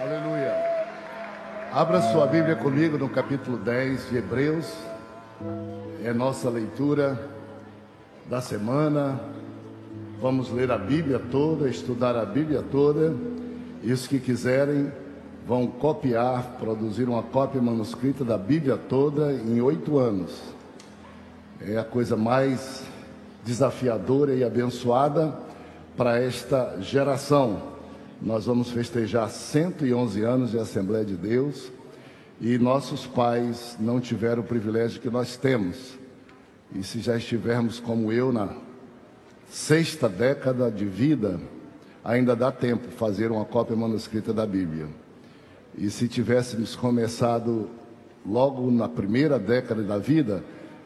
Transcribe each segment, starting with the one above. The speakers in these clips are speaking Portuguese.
Aleluia. Abra sua Bíblia comigo no capítulo 10 de Hebreus. É nossa leitura da semana. Vamos ler a Bíblia toda, estudar a Bíblia toda. E os que quiserem vão copiar, produzir uma cópia manuscrita da Bíblia toda em oito anos. É a coisa mais desafiadora e abençoada para esta geração. Nós vamos festejar 111 anos de Assembleia de Deus e nossos pais não tiveram o privilégio que nós temos. E se já estivermos como eu na sexta década de vida, ainda dá tempo fazer uma cópia manuscrita da Bíblia. E se tivéssemos começado logo na primeira década da vida,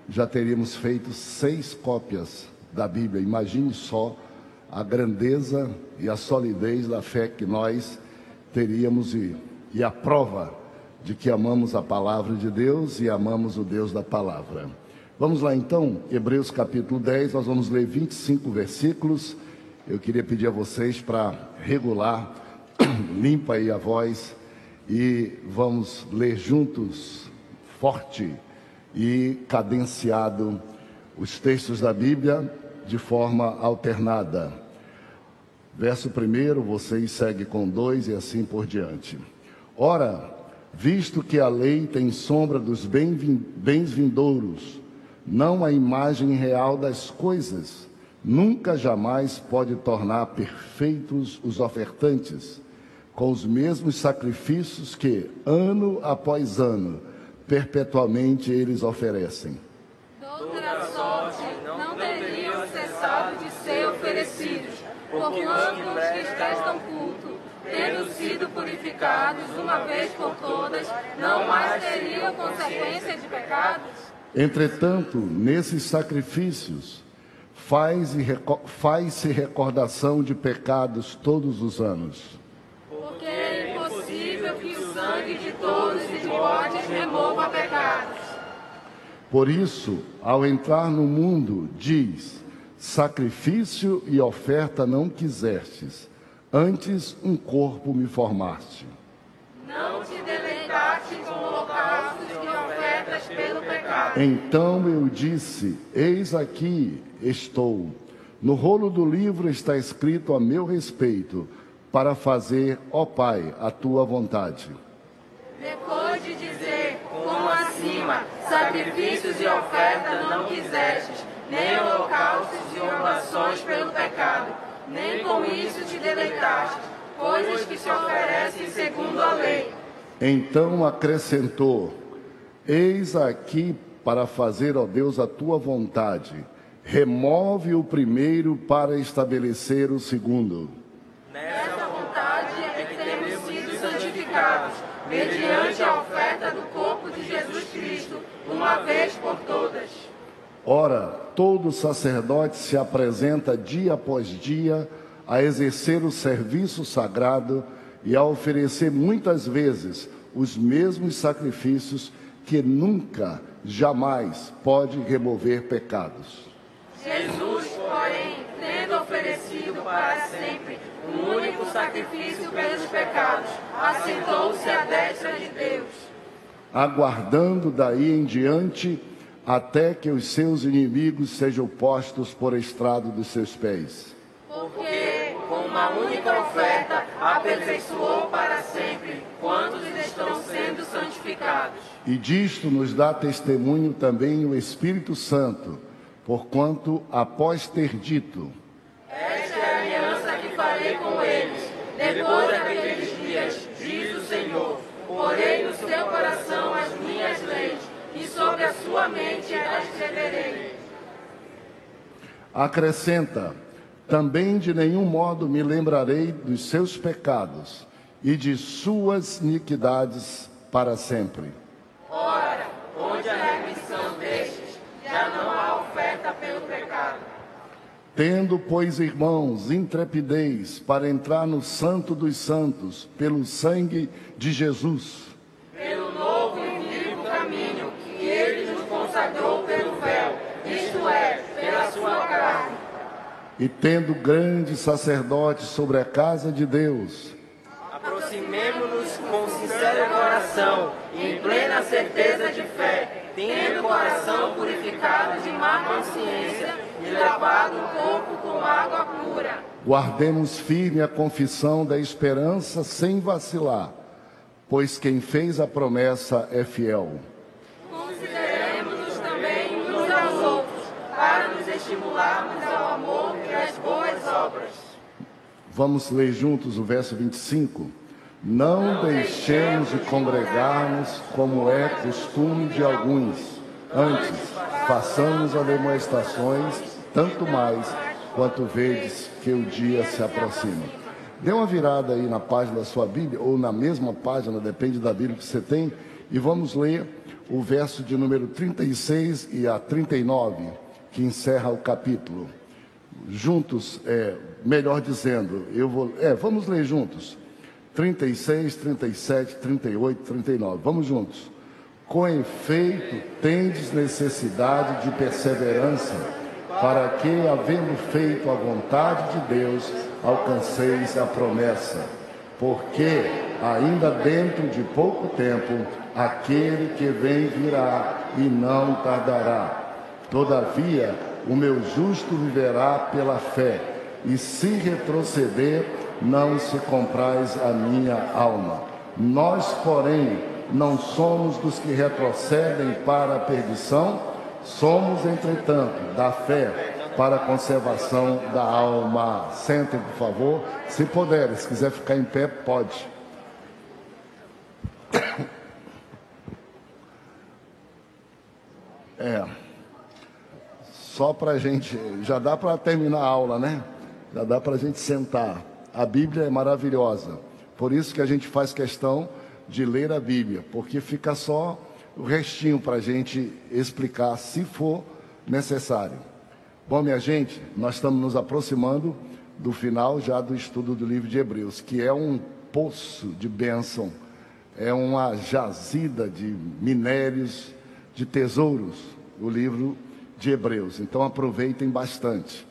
já teríamos feito seis cópias da Bíblia. Imagine só a grandeza e a solidez da fé que nós teríamos e, e a prova de que amamos a palavra de Deus e amamos o Deus da palavra. Vamos lá então, Hebreus capítulo 10, nós vamos ler 25 versículos. Eu queria pedir a vocês para regular, limpa aí a voz e vamos ler juntos, forte e cadenciado, os textos da Bíblia de forma alternada. Verso primeiro, vocês seguem com dois e assim por diante. Ora, visto que a lei tem sombra dos bens vindouros, não a imagem real das coisas, nunca jamais pode tornar perfeitos os ofertantes, com os mesmos sacrifícios que, ano após ano, perpetuamente eles oferecem. Outra sorte não teriam cessado de ser porquanto os que prestam culto, tendo sido purificados uma vez por todas, não mais teriam consequência de pecados? Entretanto, nesses sacrifícios, faz-se faz recordação de pecados todos os anos. Porque é impossível que o sangue de todos os bodes remova pecados. Por isso, ao entrar no mundo, diz: Sacrifício e oferta não quisestes, antes um corpo me formaste. Não te deleitaste com holocaustos e ofertas pelo pecado. Então eu disse: Eis aqui estou. No rolo do livro está escrito a meu respeito, para fazer, ó Pai, a tua vontade. Depois de dizer, como acima, sacrifícios e ofertas não quisestes, nem holocaustos e oblações pelo pecado, nem com isso te deleitaste, coisas que se oferecem segundo a lei. Então acrescentou: Eis aqui para fazer, ó Deus, a tua vontade. Remove o primeiro para estabelecer o segundo. Nessa vontade é que temos sido santificados, mediante a oferta do corpo de Jesus Cristo, uma vez por todas. Ora, todo sacerdote se apresenta dia após dia a exercer o serviço sagrado e a oferecer muitas vezes os mesmos sacrifícios que nunca, jamais pode remover pecados. Jesus, porém, tendo oferecido para sempre um único sacrifício pelos pecados, assentou-se à destra de Deus. Aguardando daí em diante até que os seus inimigos sejam postos por estrado dos seus pés. Porque com uma única oferta aperfeiçoou para sempre quantos estão sendo santificados. E disto nos dá testemunho também o Espírito Santo, porquanto após ter dito: Esta é a aliança que farei com eles, depois daqueles dias, diz o Senhor. Porei no seu coração as minhas leis e sobre a sua mente a escreverei. Acrescenta: também de nenhum modo me lembrarei dos seus pecados e de suas iniquidades para sempre. Ora, onde a remissão destes, já não há oferta pelo pecado. Tendo, pois, irmãos, intrepidez para entrar no Santo dos Santos, pelo sangue de Jesus E tendo grande sacerdote sobre a casa de Deus, Aproximemo-nos com sincero coração e em plena certeza de fé, tendo o coração purificado de má consciência e lavado o corpo com água pura. Guardemos firme a confissão da esperança sem vacilar, pois quem fez a promessa é fiel. Consideremos-nos também uns aos outros, para nos estimularmos ao amor e às boas obras. Vamos ler juntos o verso 25. Não deixemos de congregarmos como é costume de alguns. Antes, façamos ademoestações, tanto mais quanto vedes que o dia se aproxima. Dê uma virada aí na página da sua Bíblia, ou na mesma página, depende da Bíblia que você tem, e vamos ler o verso de número 36 e a 39, que encerra o capítulo. Juntos, é, melhor dizendo, eu vou. É, vamos ler juntos. 36, 37, 38, 39. Vamos juntos. Com efeito, tendes necessidade de perseverança, para que, havendo feito a vontade de Deus, alcanceis a promessa. Porque, ainda dentro de pouco tempo, aquele que vem virá e não tardará. Todavia, o meu justo viverá pela fé, e se retroceder, não se comprais a minha alma. Nós, porém, não somos dos que retrocedem para a perdição, somos, entretanto, da fé para a conservação da alma. Sentem, por favor. Se puderem, se quiser ficar em pé, pode. É. Só para gente. Já dá para terminar a aula, né? Já dá para a gente sentar. A Bíblia é maravilhosa. Por isso que a gente faz questão de ler a Bíblia, porque fica só o restinho para a gente explicar, se for necessário. Bom, minha gente, nós estamos nos aproximando do final já do estudo do livro de Hebreus, que é um poço de bênção, é uma jazida de minérios, de tesouros, o livro de Hebreus. Então aproveitem bastante.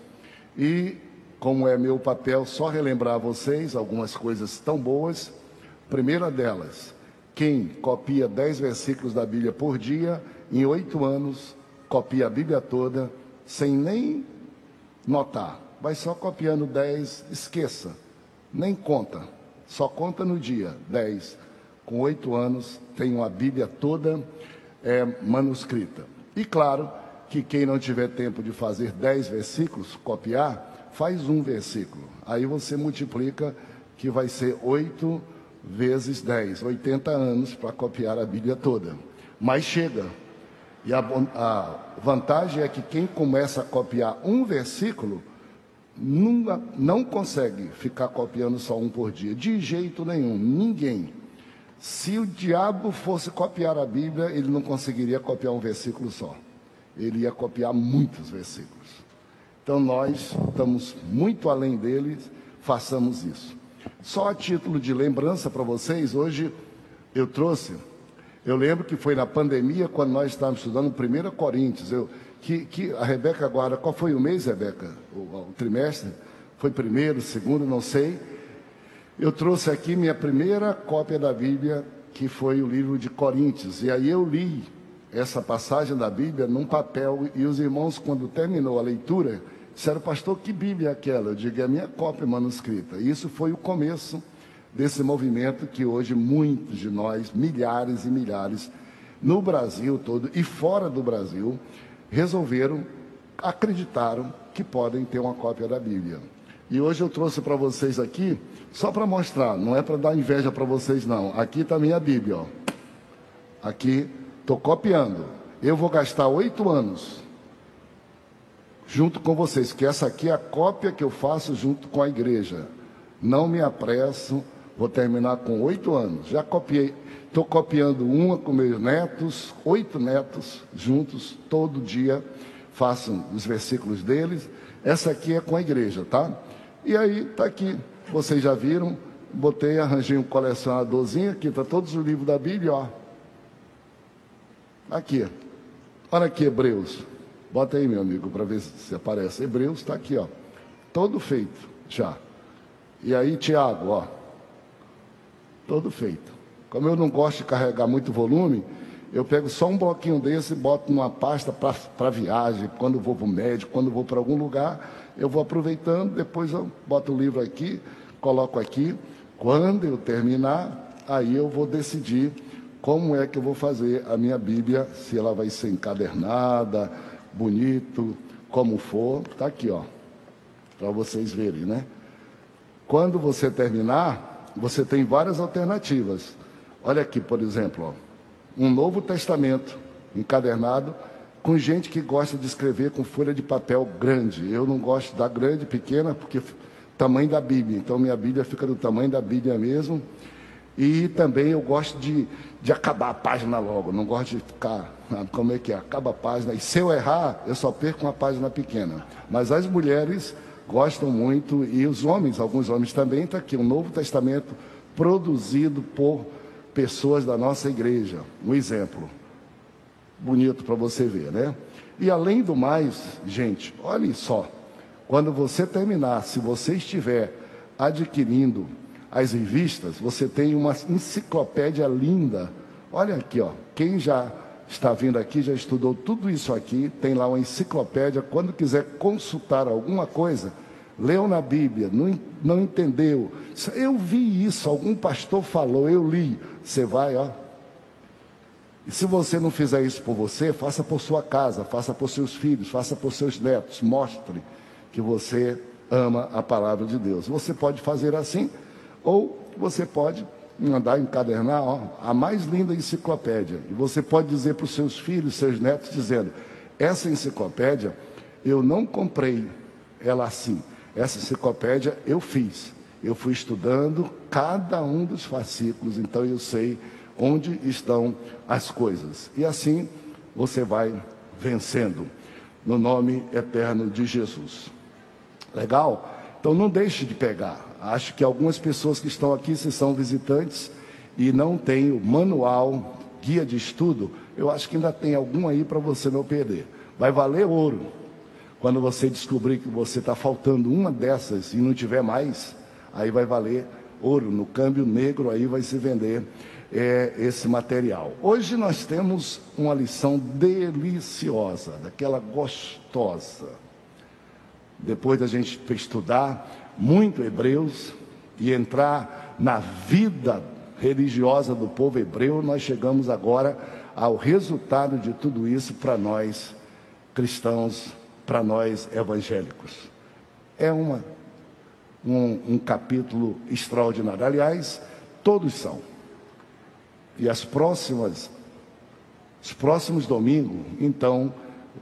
E como é meu papel só relembrar a vocês algumas coisas tão boas. Primeira delas, quem copia dez versículos da Bíblia por dia, em oito anos, copia a Bíblia toda, sem nem notar. Vai só copiando dez, esqueça, nem conta, só conta no dia, dez. Com oito anos, tem uma Bíblia toda é, manuscrita. E claro que quem não tiver tempo de fazer dez versículos, copiar, faz um versículo. Aí você multiplica, que vai ser oito vezes dez, 80 anos para copiar a Bíblia toda. Mas chega. E a, a, vantagem é que quem começa a copiar um versículo nunca, não consegue ficar copiando só um por dia, de jeito nenhum, ninguém. Se o diabo fosse copiar a Bíblia, ele não conseguiria copiar um versículo só. Ele ia copiar muitos versículos. Então nós estamos muito além deles, façamos isso. Só a título de lembrança para vocês, hoje eu trouxe, eu lembro que foi na pandemia, quando nós estávamos estudando 1 Coríntios, eu, que, que a Rebeca agora, qual foi o mês, Rebeca? O, o trimestre? Foi primeiro, segundo, não sei. Eu trouxe aqui minha primeira cópia da Bíblia, que foi o livro de Coríntios, e aí eu li essa passagem da Bíblia num papel e os irmãos, quando terminou a leitura, disseram, pastor, que Bíblia é aquela? Eu digo, é a minha cópia manuscrita. E isso foi o começo desse movimento que hoje muitos de nós, milhares e milhares, no Brasil todo e fora do Brasil, resolveram, acreditaram que podem ter uma cópia da Bíblia. E hoje eu trouxe para vocês aqui, só para mostrar, não é para dar inveja para vocês, não. Aqui está a minha Bíblia, ó. Aqui Estou copiando. Eu vou gastar oito anos junto com vocês, que essa aqui é a cópia que eu faço junto com a igreja. Não me apresso, vou terminar com oito anos. Já copiei, estou copiando uma com meus netos, oito netos juntos, todo dia faço os versículos deles. Essa aqui é com a igreja, tá? E aí, está aqui, vocês já viram, botei, arranjei um colecionadorzinho, aqui está todos os livros da Bíblia, ó. Aqui. Olha aqui, Hebreus. Bota aí, meu amigo, para ver se aparece. Hebreus está aqui, ó. Todo feito já. E aí, Tiago, ó. todo feito. Como eu não gosto de carregar muito volume, eu pego só um bloquinho desse e boto numa pasta para viagem, quando vou para o médico, quando vou para algum lugar, eu vou aproveitando, depois eu boto o livro aqui, coloco aqui. Quando eu terminar, aí eu vou decidir como é que eu vou fazer a minha Bíblia, se ela vai ser encadernada, bonito, como for, está aqui, ó, para vocês verem, né? Quando você terminar, você tem várias alternativas. Olha aqui, por exemplo, ó um Novo Testamento encadernado com gente que gosta de escrever com folha de papel grande. Eu não gosto da grande, pequena, porque tamanho da Bíblia. Então minha Bíblia fica do tamanho da Bíblia mesmo. E também eu gosto de, de acabar a página logo. Não gosto de ficar, como é que é? Acaba a página. E se eu errar, eu só perco uma página pequena. Mas as mulheres gostam muito, e os homens, alguns homens também, está aqui, o Novo Testamento produzido por pessoas da nossa igreja. Um exemplo bonito para você ver, né? E além do mais, gente, olhem só, quando você terminar, se você estiver adquirindo as revistas, você tem uma enciclopédia linda. Olha aqui, ó. Quem já está vindo aqui, já estudou tudo isso aqui, tem lá uma enciclopédia. Quando quiser consultar alguma coisa, leu na Bíblia, não, não entendeu. Eu vi isso, algum pastor falou, eu li. Você vai, ó. E se você não fizer isso por você, faça por sua casa, faça por seus filhos, faça por seus netos. Mostre que você ama a palavra de Deus. Você pode fazer assim, ou você pode mandar encadernar ó, a mais linda enciclopédia. E você pode dizer para os seus filhos, seus netos, dizendo: essa enciclopédia eu não comprei ela assim. Essa enciclopédia eu fiz. Eu fui estudando cada um dos fascículos, então eu sei onde estão as coisas. E assim você vai vencendo no nome eterno de Jesus. Legal? Então não deixe de pegar. Acho que algumas pessoas que estão aqui, se são visitantes e não têm o manual, guia de estudo, eu acho que ainda tem algum aí para você não perder. Vai valer ouro. Quando você descobrir que você está faltando uma dessas e não tiver mais, aí vai valer ouro. No câmbio negro aí vai se vender é, esse material. Hoje nós temos uma lição deliciosa, daquela gostosa. Depois da gente estudar muito Hebreus e entrar na vida religiosa do povo hebreu, nós chegamos agora ao resultado de tudo isso para nós cristãos para nós evangélicos. É uma, um, um capítulo extraordinário. Aliás, todos são. E as próximas, os próximos domingos, então,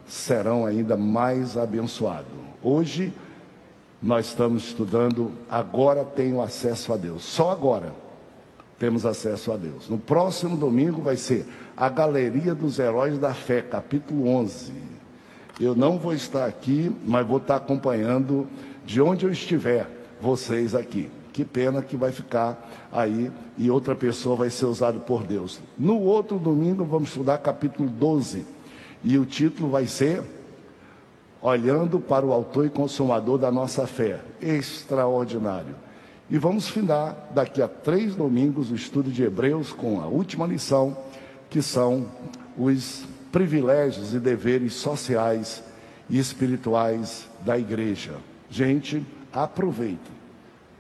serão ainda mais abençoados. Hoje, nós estamos estudando, agora tenho acesso a Deus. Só agora temos acesso a Deus. No próximo domingo vai ser a Galeria dos Heróis da Fé, capítulo 11. Eu não vou estar aqui, mas vou estar acompanhando de onde eu estiver, vocês aqui. Que pena que vai ficar aí e outra pessoa vai ser usada por Deus. No outro domingo vamos estudar capítulo 12 e o título vai ser Olhando para o Autor e Consumador da Nossa Fé. Extraordinário. E vamos findar daqui a três domingos o estudo de Hebreus com a última lição, que são os privilégios e deveres sociais e espirituais da igreja. Gente, aproveite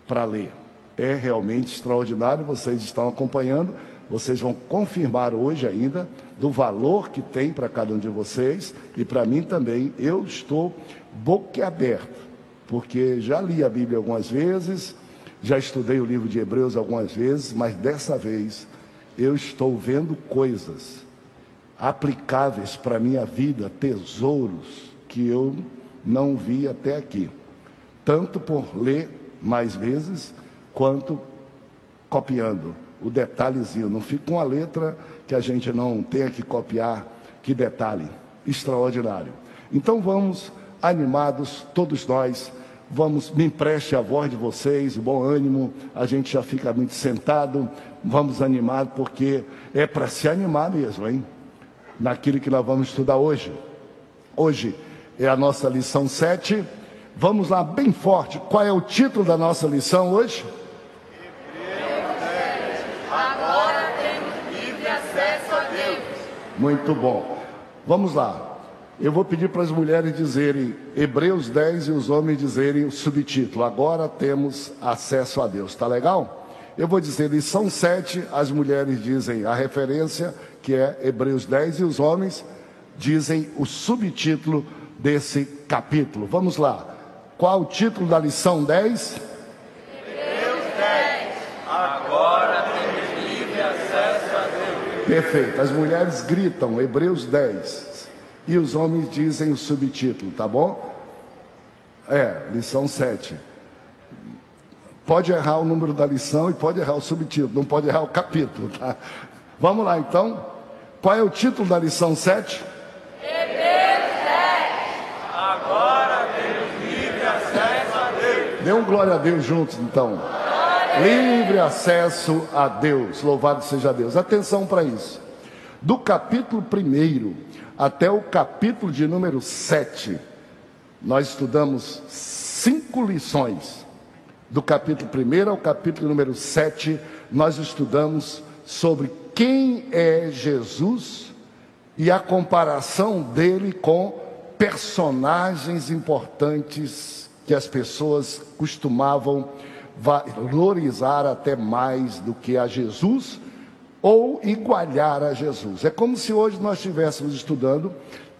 para ler. É realmente extraordinário, vocês estão acompanhando, vocês vão confirmar hoje ainda do valor que tem para cada um de vocês e para mim também. Eu estou boquiaberto, porque já li a Bíblia algumas vezes, já estudei o livro de Hebreus algumas vezes, mas dessa vez eu estou vendo coisas aplicáveis para a minha vida, tesouros que eu não vi até aqui. Tanto por ler mais vezes, quanto copiando o detalhezinho. Não fica uma letra que a gente não tenha que copiar. Que detalhe extraordinário. Então vamos animados, todos nós. Vamos, me empreste a voz de vocês, bom ânimo. A gente já fica muito sentado. Vamos animar, porque é para se animar mesmo, hein? naquilo que nós vamos estudar hoje. Hoje é a nossa lição 7. Vamos lá, bem forte. Qual é o título da nossa lição hoje? Agora temos livre acesso a Deus. Muito bom. Vamos lá. Eu vou pedir para as mulheres dizerem Hebreus 10 e os homens dizerem o subtítulo. Agora temos acesso a Deus. Tá legal? Eu vou dizer lição 7, as mulheres dizem a referência, que é Hebreus 10, e os homens dizem o subtítulo desse capítulo. Vamos lá. Qual o título da lição 10? Hebreus 10. Agora temos livre acesso a Deus. Perfeito. As mulheres gritam Hebreus 10 e os homens dizem o subtítulo, tá bom? É, lição 7. Pode errar o número da lição e pode errar o subtítulo, não pode errar o capítulo, tá? Vamos lá então. Qual é o título da lição 7? Hebreus 10. Agora temos livre acesso a Deus. Dê um glória a Deus juntos então. Livre acesso a Deus. Louvado seja Deus. Atenção para isso. Do capítulo 1 até o capítulo de número 7, nós estudamos cinco lições. Do capítulo 1 ao capítulo número 7, nós estudamos sobre quem é Jesus e a comparação dele com personagens importantes que as pessoas costumavam valorizar até mais do que a Jesus ou igualar a Jesus. É como se hoje nós estivéssemos estudando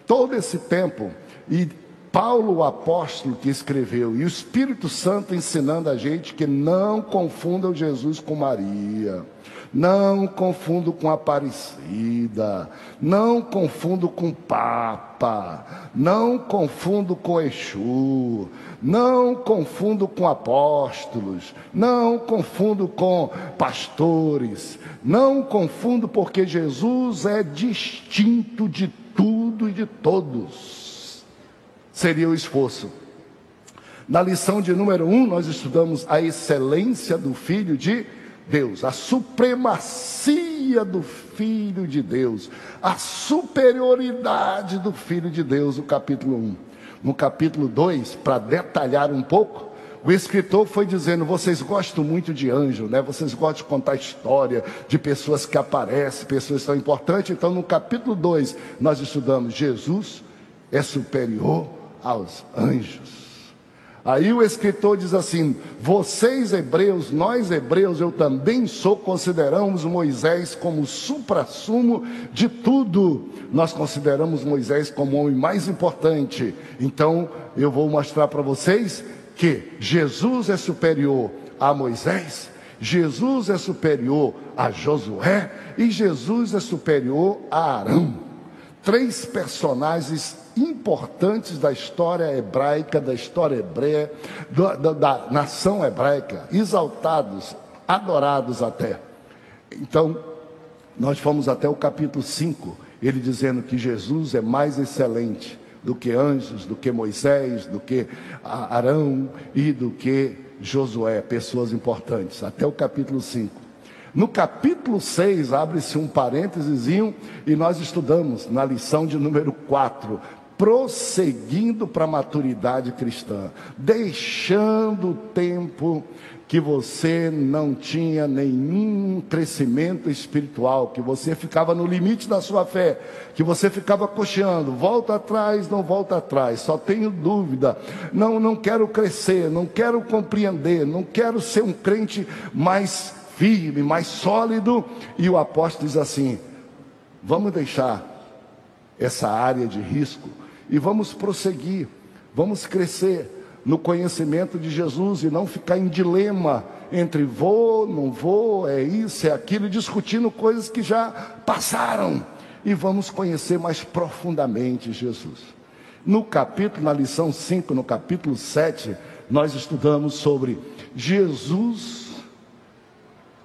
todo esse tempo e Paulo, o apóstolo que escreveu, e o Espírito Santo ensinando a gente que não confundam Jesus com Maria, não confundo com Aparecida, não confundo com Papa, não confundo com Exu, não confundo com apóstolos, não confundo com pastores, não confundo porque Jesus é distinto de tudo e de todos. Seria o esforço. Na lição de número um, nós estudamos a excelência do Filho de Deus, a supremacia do Filho de Deus, a superioridade do Filho de Deus, o capítulo 1. No capítulo 2, para detalhar um pouco, o escritor foi dizendo: vocês gostam muito de anjo, né? Vocês gostam de contar história de pessoas que aparecem, pessoas tão importantes. Então, no capítulo 2, nós estudamos: Jesus é superior aos anjos. Aí o escritor diz assim: vocês hebreus, nós hebreus, eu também sou, consideramos Moisés como supra-sumo de tudo. Nós consideramos Moisés como o homem mais importante. Então eu vou mostrar para vocês que Jesus é superior a Moisés, Jesus é superior a Josué e Jesus é superior a Arão. Três personagens importantes da história hebraica, da história hebreia, da, da, da nação hebraica, exaltados, adorados até. Então, nós fomos até o capítulo 5, ele dizendo que Jesus é mais excelente do que anjos, do que Moisés, do que Arão e do que Josué, pessoas importantes, até o capítulo 5. No capítulo 6, abre-se um parênteses e nós estudamos na lição de número 4, prosseguindo para a maturidade cristã, deixando o tempo que você não tinha nenhum crescimento espiritual, que você ficava no limite da sua fé, que você ficava cocheando, volta atrás, não volta atrás, só tenho dúvida, não, não quero crescer, não quero compreender, não quero ser um crente mais firme, mais sólido. E o apóstolo diz assim: vamos deixar essa área de risco e vamos prosseguir, vamos crescer no conhecimento de Jesus e não ficar em dilema entre vou, não vou, é isso, é aquilo, discutindo coisas que já passaram. E vamos conhecer mais profundamente Jesus. No capítulo, na lição 5, no capítulo 7, nós estudamos sobre Jesus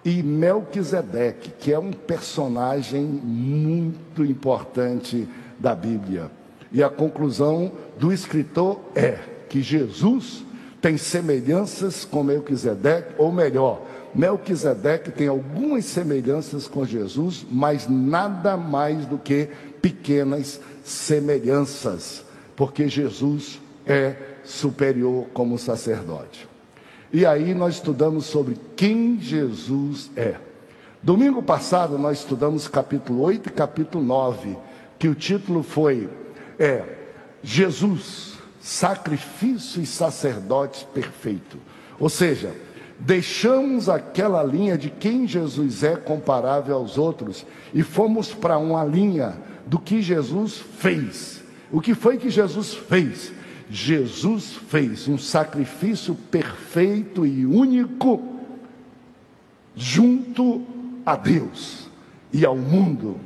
e Melquisedeque, que é um personagem muito importante da Bíblia. E a conclusão do escritor é: que Jesus tem semelhanças com Melquisedeque, ou melhor, Melquisedeque tem algumas semelhanças com Jesus, mas nada mais do que pequenas semelhanças, porque Jesus é superior como sacerdote. E aí nós estudamos sobre quem Jesus é. Domingo passado nós estudamos capítulo 8 e capítulo 9, que o título foi é Jesus, sacrifício e sacerdote perfeito. Ou seja, deixamos aquela linha de quem Jesus é comparável aos outros e fomos para uma linha do que Jesus fez. O que foi que Jesus fez? Jesus fez um sacrifício perfeito e único junto a Deus e ao mundo.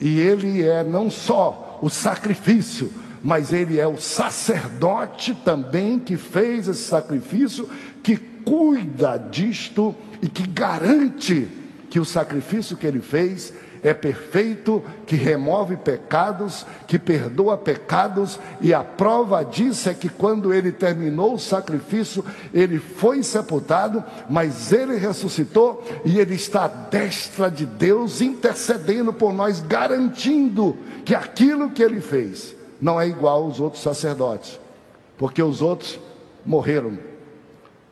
E ele é não só o sacrifício, mas ele é o sacerdote também que fez esse sacrifício, que cuida disto e que garante que o sacrifício que ele fez é perfeito, que remove pecados, que perdoa pecados, e a prova disso é que quando ele terminou o sacrifício, ele foi sepultado, mas ele ressuscitou e ele está à destra de Deus, intercedendo por nós, garantindo que aquilo que ele fez não é igual aos outros sacerdotes, porque os outros morreram,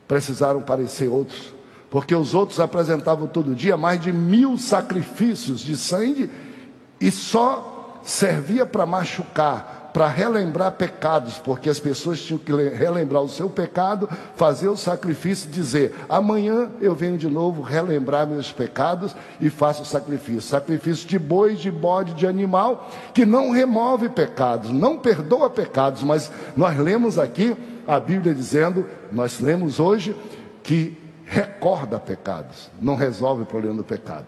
precisaram parecer outros porque os outros apresentavam todo dia mais de mil sacrifícios de sangue e só servia para machucar, para relembrar pecados, porque as pessoas tinham que relembrar o seu pecado, fazer o sacrifício e dizer: amanhã eu venho de novo relembrar meus pecados e faço o sacrifício. Sacrifício de boi, de bode, de animal, que não remove pecados, não perdoa pecados, mas nós lemos aqui a Bíblia dizendo, nós lemos hoje, que recorda pecados, não resolve o problema do pecado.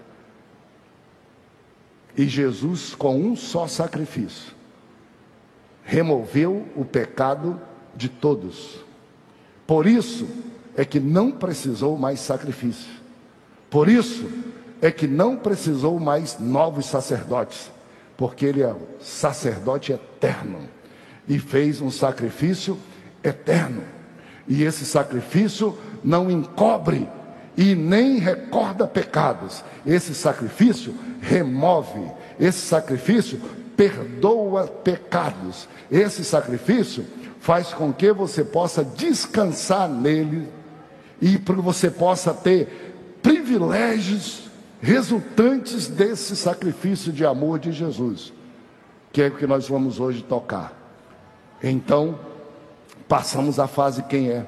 E Jesus, com um só sacrifício, removeu o pecado de todos. Por isso é que não precisou mais sacrifício. Por isso é que não precisou mais novos sacerdotes, porque ele é o sacerdote eterno e fez um sacrifício eterno. E esse sacrifício não encobre e nem recorda pecados. Esse sacrifício remove, esse sacrifício perdoa pecados. Esse sacrifício faz com que você possa descansar nele e para que você possa ter privilégios resultantes desse sacrifício de amor de Jesus, que é o que nós vamos hoje tocar. Então, passamos a fase quem é.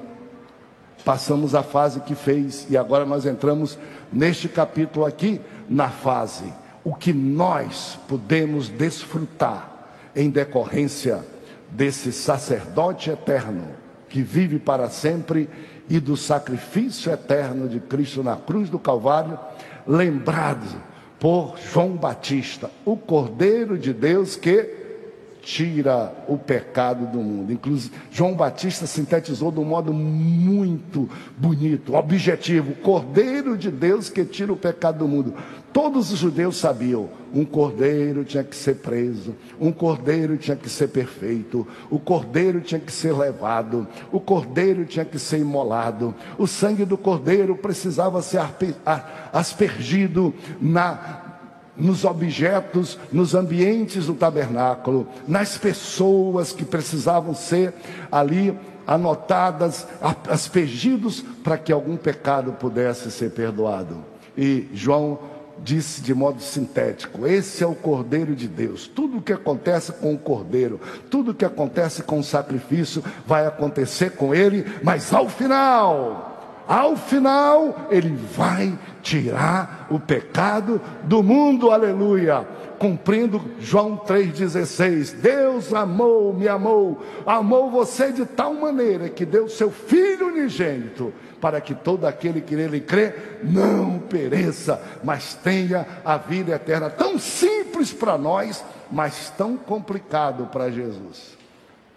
Passamos a fase que fez e agora nós entramos neste capítulo aqui na fase. O que nós podemos desfrutar em decorrência desse sacerdote eterno que vive para sempre e do sacrifício eterno de Cristo na cruz do Calvário, lembrado por João Batista, o Cordeiro de Deus que tira o pecado do mundo. Inclusive, João Batista sintetizou de um modo muito bonito, objetivo: Cordeiro de Deus que tira o pecado do mundo. Todos os judeus sabiam: um cordeiro tinha que ser preso, um cordeiro tinha que ser perfeito, o cordeiro tinha que ser levado, o cordeiro tinha que ser imolado, o sangue do cordeiro precisava ser aspergido na nos objetos, nos ambientes do tabernáculo, nas pessoas que precisavam ser ali anotadas, aspergidos para que algum pecado pudesse ser perdoado. E João disse de modo sintético: esse é o Cordeiro de Deus. Tudo o que acontece com o Cordeiro, tudo o que acontece com o sacrifício, vai acontecer com ele, mas ao final ao final, ele vai tirar o pecado do mundo, aleluia. Cumprindo João 3,16: Deus amou, me amou, amou você de tal maneira que deu seu Filho unigênito, para que todo aquele que nele crê não pereça, mas tenha a vida eterna. Tão simples para nós, mas tão complicado para Jesus.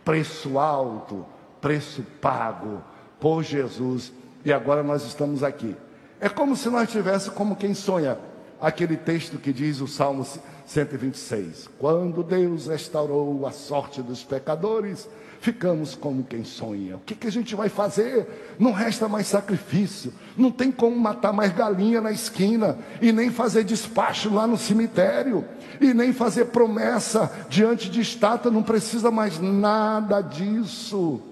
Preço alto, preço pago por Jesus e agora nós estamos aqui. É como se nós tivéssemos como quem sonha aquele texto que diz o Salmo 126. Quando Deus restaurou a sorte dos pecadores, ficamos como quem sonha. O que, que, a gente vai fazer? Não resta mais sacrifício, não tem como matar mais galinha na esquina, e nem fazer despacho lá no cemitério, e nem fazer promessa diante de estátua, não precisa mais nada disso.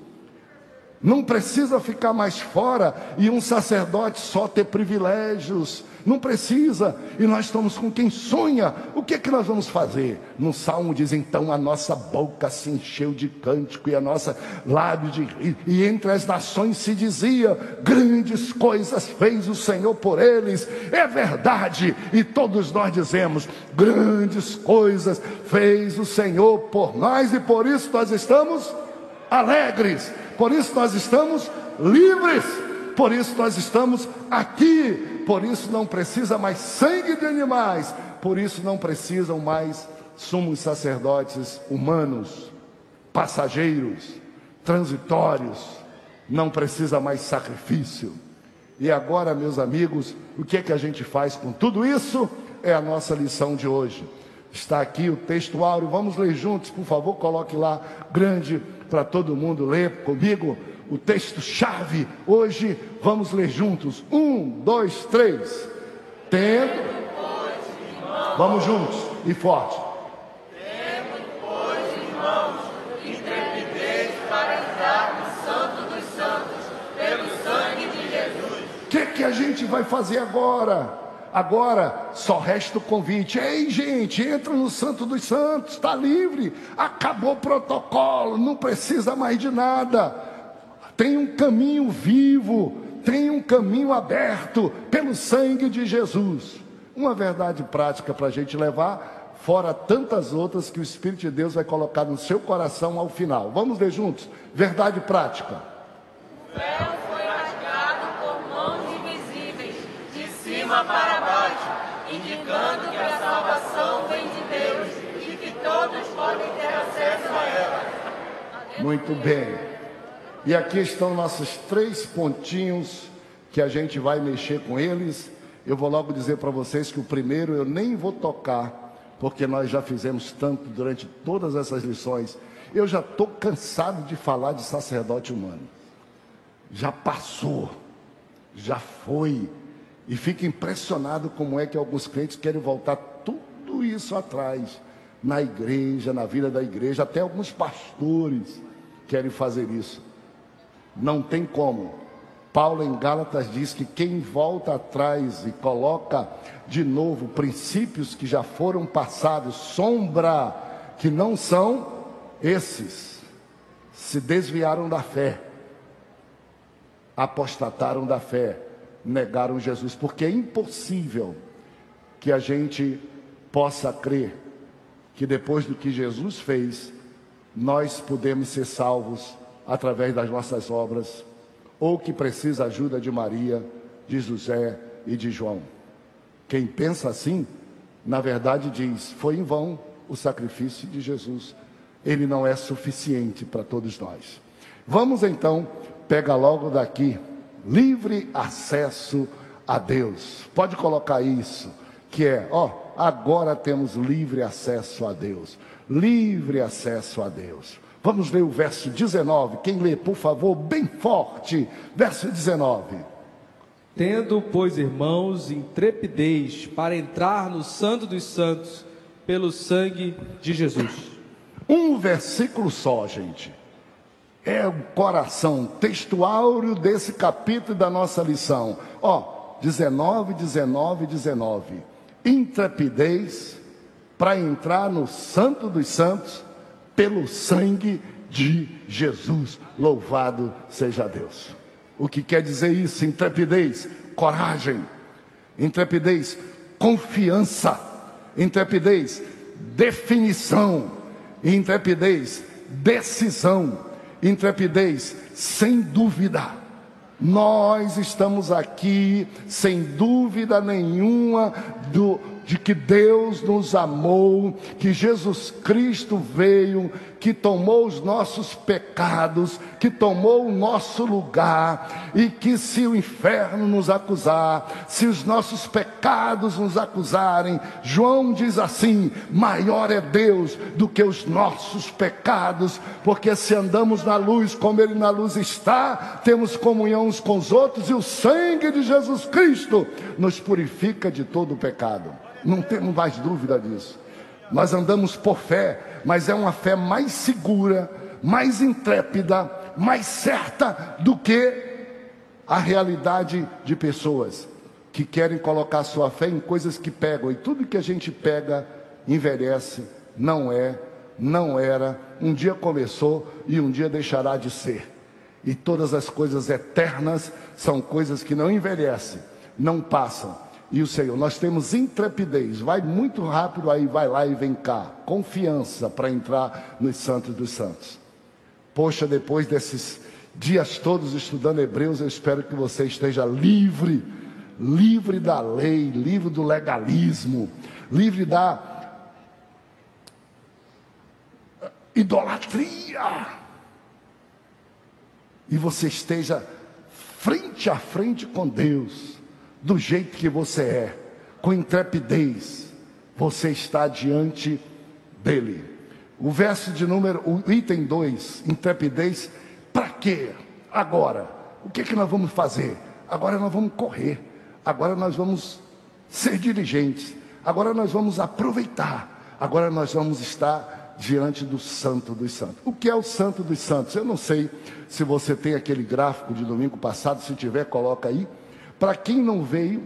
Não precisa ficar mais fora e um sacerdote só ter privilégios. Não precisa. E nós estamos com quem sonha. O que é que nós vamos fazer? No Salmo diz então: a nossa boca se encheu de cântico e a nossa lábio de rir. E entre as nações se dizia: grandes coisas fez o Senhor por eles. É verdade. E todos nós dizemos: grandes coisas fez o Senhor por nós e por isso nós estamos alegres. Por isso nós estamos livres. Por isso nós estamos aqui. Por isso não precisa mais sangue de animais. Por isso não precisam mais sumos sacerdotes humanos, passageiros, transitórios. Não precisa mais sacrifício. E agora, meus amigos, o que é que a gente faz com tudo isso? É a nossa lição de hoje. Está aqui o texto áureo, vamos ler juntos, por favor, coloque lá grande para todo mundo ler comigo o texto-chave. Hoje vamos ler juntos. Um, dois, três. Tendo. Vamos juntos e forte. O que, que a gente vai fazer agora? Agora só resta o convite. Ei, gente, entra no Santo dos Santos, está livre. Acabou o protocolo, não precisa mais de nada. Tem um caminho vivo, tem um caminho aberto pelo sangue de Jesus. Uma verdade prática para a gente levar, fora tantas outras que o Espírito de Deus vai colocar no seu coração ao final. Vamos ver juntos? Verdade prática. O véu foi rasgado por mãos invisíveis, de cima para baixo, indicando que a salvação vem de Deus e que todos podem ter acesso a ela. Muito bem. E aqui estão nossos três pontinhos que a gente vai mexer com eles. Eu vou logo dizer para vocês que o primeiro eu nem vou tocar, porque nós já fizemos tanto durante todas essas lições. Eu já estou cansado de falar de sacerdote humano. Já passou, já foi. E fico impressionado como é que alguns crentes querem voltar tudo isso atrás, na igreja, na vida da igreja, até alguns pastores querem fazer isso. Não tem como. Paulo em Gálatas diz que quem volta atrás e coloca de novo princípios que já foram passados, sombra que não são esses, se desviaram da fé, apostataram da fé, negaram Jesus, porque é impossível que a gente possa crer que depois do que Jesus fez, nós podemos ser salvos através das nossas obras, ou que precisa ajuda de Maria, de José e de João. Quem pensa assim, na verdade diz: foi em vão o sacrifício de Jesus. Ele não é suficiente para todos nós. Vamos então, pega logo daqui, livre acesso a Deus. Pode colocar isso, que é, ó, agora temos livre acesso a Deus. Livre acesso a Deus. Vamos ler o verso 19. Quem lê, por favor, bem forte. Verso 19. Tendo, pois, irmãos, intrepidez para entrar no Santo dos Santos pelo sangue de Jesus. Um versículo só, gente. É o coração textual desse capítulo da nossa lição. Ó, 19, 19, 19. Intrepidez para entrar no Santo dos Santos pelo sangue de Jesus. Louvado seja Deus. O que quer dizer isso? Intrepidez, coragem. Intrepidez, confiança. Intrepidez, definição. Intrepidez, decisão. Intrepidez, sem dúvida. Nós estamos aqui, sem dúvida nenhuma, do, de que Deus nos amou, que Jesus Cristo veio, que tomou os nossos pecados, que tomou o nosso lugar, e que se o inferno nos acusar, se os nossos pecados nos acusarem, João diz assim: maior é Deus do que os nossos pecados, porque se andamos na luz como Ele na luz está, temos comunhão uns com os outros, e o sangue de Jesus Cristo nos purifica de todo o pecado não temos mais dúvida disso. Nós andamos por fé, mas é uma fé mais segura, mais intrépida, mais certa do que a realidade de pessoas que querem colocar sua fé em coisas que pegam, e tudo que a gente pega envelhece, não é, não era, um dia começou e um dia deixará de ser. E todas as coisas eternas são coisas que não envelhecem, não passam. E o Senhor, nós temos intrepidez, vai muito rápido aí, vai lá e vem cá, confiança para entrar nos santos dos santos. Poxa, depois desses dias todos estudando Hebreus, eu espero que você esteja livre, livre da lei, livre do legalismo, livre da idolatria. E você esteja frente a frente com Deus, do jeito que você é, com intrepidez, você está diante dele. O verso de número, o item 2, intrepidez, para quê? Agora, o que, é que nós vamos fazer? Agora nós vamos correr, agora nós vamos ser dirigentes, agora nós vamos aproveitar, agora nós vamos estar diante do Santo dos Santos. O que é o Santo dos Santos? Eu não sei se você tem aquele gráfico de domingo passado, se tiver, coloca aí. Para quem não veio,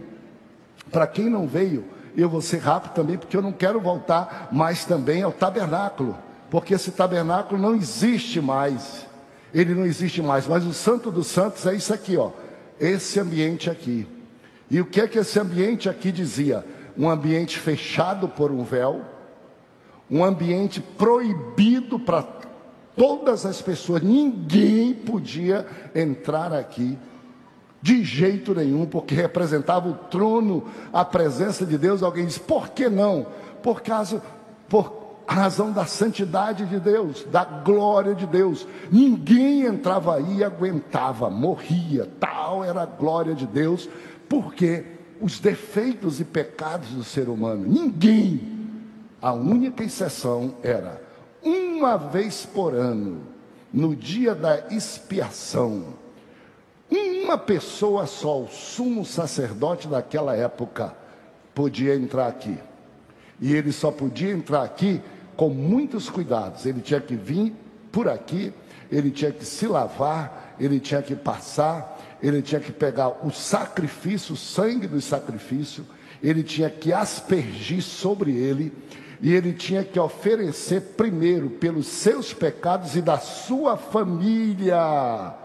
para quem não veio, eu vou ser rápido também, porque eu não quero voltar mais também ao tabernáculo, porque esse tabernáculo não existe mais. Ele não existe mais, mas o Santo dos Santos é isso aqui, ó. Esse ambiente aqui. E o que é que esse ambiente aqui dizia? Um ambiente fechado por um véu, um ambiente proibido para todas as pessoas, ninguém podia entrar aqui de jeito nenhum, porque representava o trono, a presença de Deus. Alguém diz: por que não? Por causa, por razão da santidade de Deus, da glória de Deus. Ninguém entrava aí e aguentava, morria. Tal era a glória de Deus, porque os defeitos e pecados do ser humano, ninguém a única exceção era uma vez por ano, no dia da expiação, uma pessoa só, o sumo sacerdote daquela época, podia entrar aqui. E ele só podia entrar aqui com muitos cuidados. Ele tinha que vir por aqui, ele tinha que se lavar, ele tinha que passar, ele tinha que pegar o sacrifício, o sangue do sacrifício, ele tinha que aspergir sobre ele, e ele tinha que oferecer primeiro pelos seus pecados e da sua família.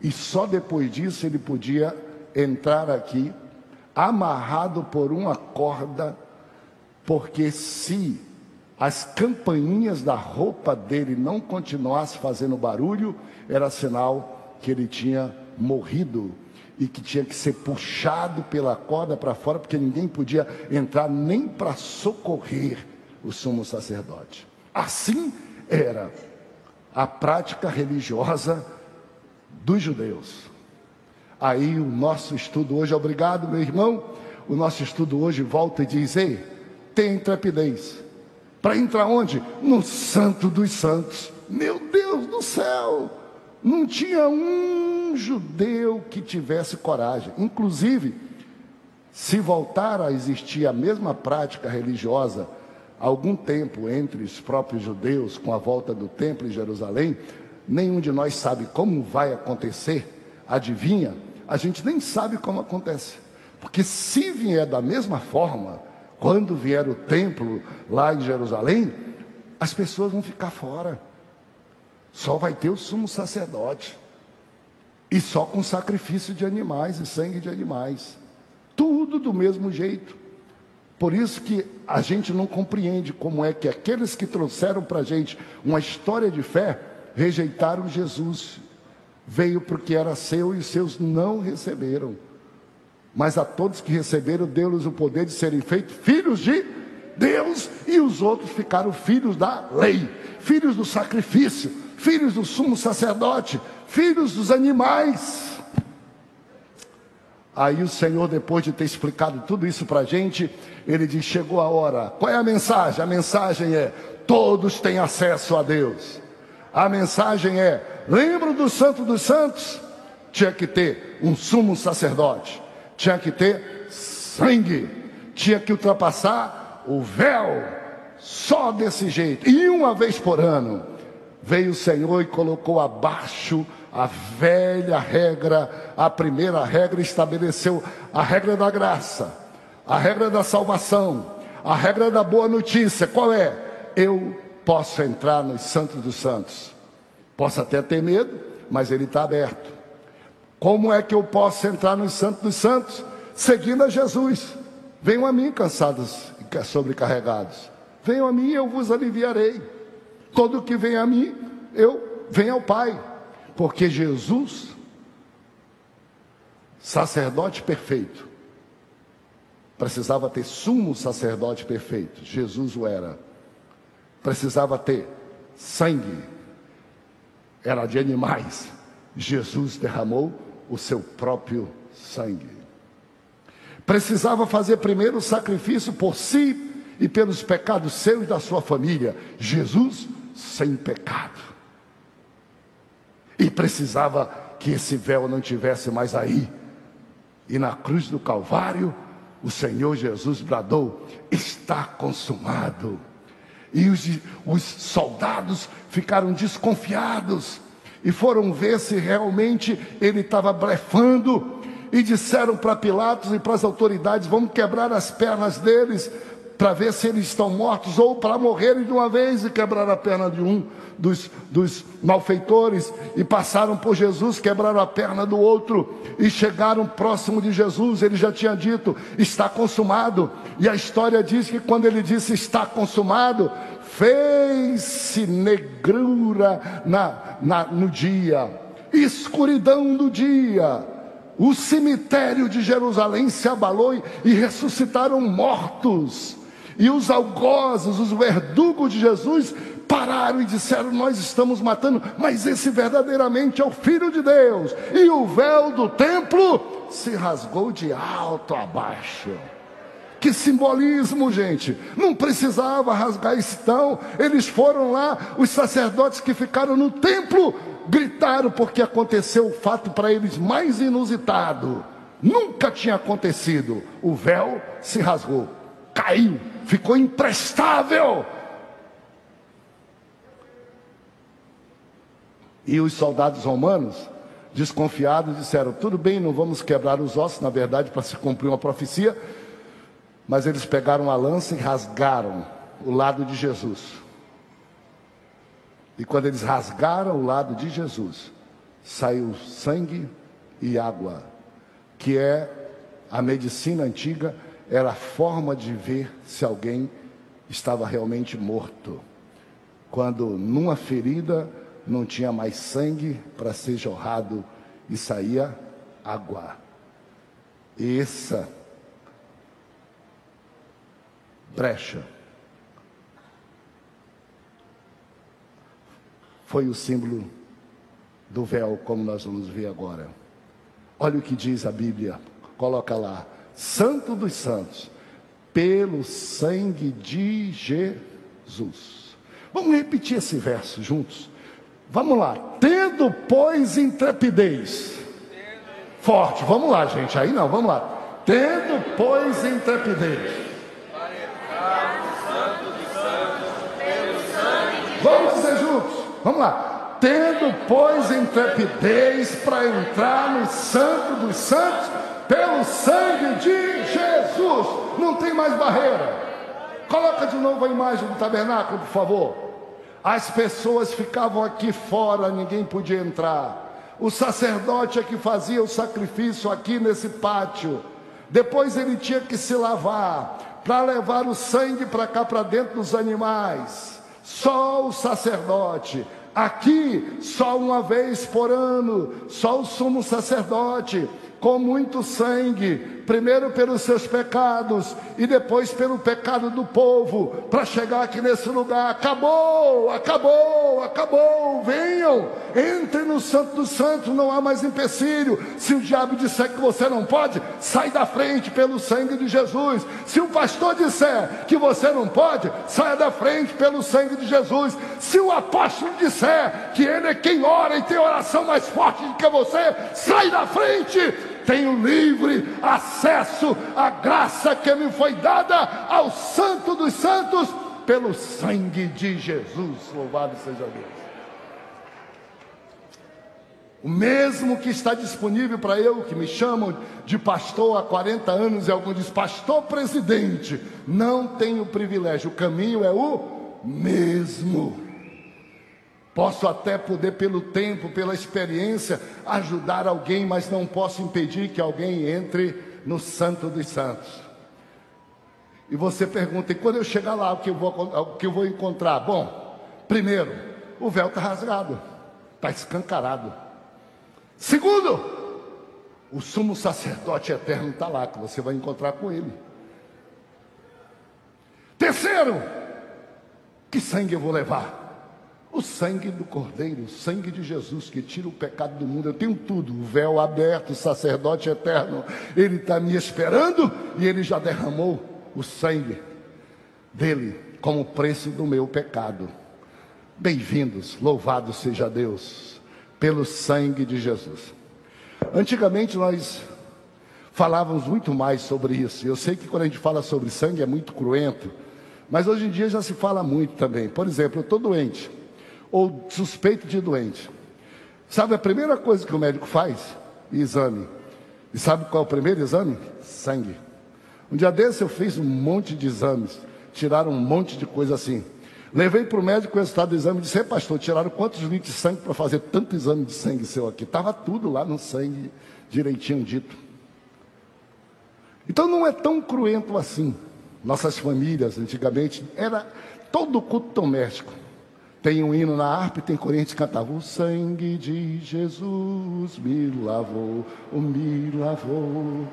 E só depois disso ele podia entrar aqui, amarrado por uma corda, porque se as campainhas da roupa dele não continuassem fazendo barulho, era sinal que ele tinha morrido e que tinha que ser puxado pela corda para fora, porque ninguém podia entrar nem para socorrer o sumo sacerdote. Assim era a prática religiosa dos judeus. Aí o nosso estudo hoje, obrigado meu irmão, o nosso estudo hoje volta e diz: Ei, tem intrepidez. Para entrar onde? No Santo dos Santos. Meu Deus do céu! Não tinha um judeu que tivesse coragem. Inclusive, se voltar a existir a mesma prática religiosa algum tempo entre os próprios judeus, com a volta do templo em Jerusalém, nenhum de nós sabe como vai acontecer. Adivinha? A gente nem sabe como acontece. Porque se vier da mesma forma, quando vier o templo lá em Jerusalém, as pessoas vão ficar fora. Só vai ter o sumo sacerdote. E só com sacrifício de animais e sangue de animais. Tudo do mesmo jeito. Por isso que a gente não compreende como é que aqueles que trouxeram para a gente uma história de fé rejeitaram Jesus. Veio porque era seu e os seus não receberam. Mas a todos que receberam, deu-lhes o poder de serem feitos filhos de Deus, e os outros ficaram filhos da lei, filhos do sacrifício, filhos do sumo sacerdote, filhos dos animais. Aí o Senhor, depois de ter explicado tudo isso para a gente, ele diz: chegou a hora. Qual é a mensagem? A mensagem é: todos têm acesso a Deus. A mensagem é: lembra do Santo dos Santos? Tinha que ter um sumo sacerdote, tinha que ter sangue, tinha que ultrapassar o véu, só desse jeito, e uma vez por ano veio o Senhor e colocou abaixo a velha regra, a primeira regra estabeleceu a regra da graça, a regra da salvação, a regra da boa notícia. Qual é? Eu posso entrar nos santos dos santos. Posso até ter medo, mas ele está aberto. Como é que eu posso entrar nos santos dos santos? Seguindo a Jesus. Venham a mim, cansados e sobrecarregados. Venham a mim, eu vos aliviarei. Todo que vem a mim, eu venho ao Pai. Porque Jesus, sacerdote perfeito, precisava ter sumo sacerdote perfeito. Jesus o era. Precisava ter sangue. Era de animais. Jesus derramou o seu próprio sangue. Precisava fazer primeiro o sacrifício por si e pelos pecados seus e da sua família. Jesus sem pecado. E precisava que esse véu não tivesse mais aí. E na cruz do Calvário, o Senhor Jesus bradou: Está consumado. E os, os soldados ficaram desconfiados e foram ver se realmente ele estava blefando. E disseram para Pilatos e para as autoridades: Vamos quebrar as pernas deles para ver se eles estão mortos ou para morrerem de uma vez e quebrar a perna de um dos, dos malfeitores e passaram por Jesus, quebraram a perna do outro e chegaram próximo de Jesus. Ele já tinha dito: está consumado. E a história diz que quando ele disse está consumado, fez-se negrura na, na, no dia, escuridão do dia. O cemitério de Jerusalém se abalou e ressuscitaram mortos. E os algozes, os verdugos de Jesus, pararam e disseram: Nós estamos matando, mas esse verdadeiramente é o Filho de Deus. E o véu do templo se rasgou de alto a baixo. Que simbolismo, gente! Não precisava rasgar isso, tão. Eles foram lá, os sacerdotes que ficaram no templo gritaram porque aconteceu o fato para eles mais inusitado. Nunca tinha acontecido. O véu se rasgou, caiu, ficou imprestável E os soldados romanos, desconfiados, disseram: tudo bem, não vamos quebrar os ossos, na verdade, para se cumprir uma profecia. Mas eles pegaram a lança e rasgaram o lado de Jesus. E quando eles rasgaram o lado de Jesus, saiu sangue e água, que é a medicina antiga, era a forma de ver se alguém estava realmente morto. Quando numa ferida não tinha mais sangue para ser jorrado e saía água. Essa brecha foi o símbolo do véu, como nós vamos ver agora. Olha o que diz a Bíblia, coloca lá: Santo dos Santos, pelo sangue de Jesus. Vamos repetir esse verso juntos. Vamos lá. Tendo, pois, intrepidez. Forte. Vamos lá, gente. Aí não, vamos lá. Tendo, pois, intrepidez. Vamos dizer juntos. Vamos lá. Tendo, pois, intrepidez para entrar no Santo dos Santos pelo sangue de Jesus. Não tem mais barreira. Coloca de novo a imagem do tabernáculo, por favor. As pessoas ficavam aqui fora, ninguém podia entrar. O sacerdote é que fazia o sacrifício aqui nesse pátio. Depois ele tinha que se lavar para levar o sangue para cá para dentro dos animais. Só o sacerdote. Aqui, só uma vez por ano, só o sumo sacerdote, com muito sangue, primeiro pelos seus pecados e depois pelo pecado do povo, para chegar aqui nesse lugar. Acabou, acabou, acabou. Venham, entrem no Santo dos Santos, não há mais empecilho. Se o diabo disser que você não pode, sai da frente pelo sangue de Jesus. Se o pastor disser que você não pode, saia da frente pelo sangue de Jesus. Se o apóstolo disser que ele é quem ora e tem oração mais forte do que você, sai da frente tenho livre acesso à graça que me foi dada ao Santo dos Santos pelo sangue de Jesus. Louvado seja Deus. O mesmo que está disponível para eu, que me chamam de pastor há 40 anos e alguns dizem pastor presidente, não tenho privilégio. O caminho é o mesmo. Posso até poder, pelo tempo, pela experiência, ajudar alguém, mas não posso impedir que alguém entre no Santo dos Santos. E você pergunta, e quando eu chegar lá, o que eu vou, o que eu vou encontrar? Bom, primeiro, o véu está rasgado, está escancarado. Segundo, o sumo sacerdote eterno está lá, que você vai encontrar com ele. Terceiro, que sangue eu vou levar? O sangue do Cordeiro, o sangue de Jesus que tira o pecado do mundo. Eu tenho tudo, o véu aberto, o sacerdote eterno. Ele está me esperando e ele já derramou o sangue dele como preço do meu pecado. Bem-vindos, louvado seja Deus, pelo sangue de Jesus. Antigamente nós falávamos muito mais sobre isso. Eu sei que quando a gente fala sobre sangue é muito cruento, mas hoje em dia já se fala muito também. Por exemplo, eu estou doente ou suspeito de doente. Sabe a primeira coisa que o médico faz? Exame. E sabe qual é o primeiro exame? Sangue. Um dia desse eu fiz um monte de exames, tiraram um monte de coisa assim. Levei para o médico o resultado do exame e disse: pastor, tiraram quantos litros de sangue para fazer tanto exame de sangue seu aqui? Estava tudo lá no sangue, direitinho dito. Então não é tão cruento assim. Nossas famílias, antigamente, era todo culto doméstico. Tem um hino na harpa e tem corrente que cantava: O sangue de Jesus me lavou, me lavou.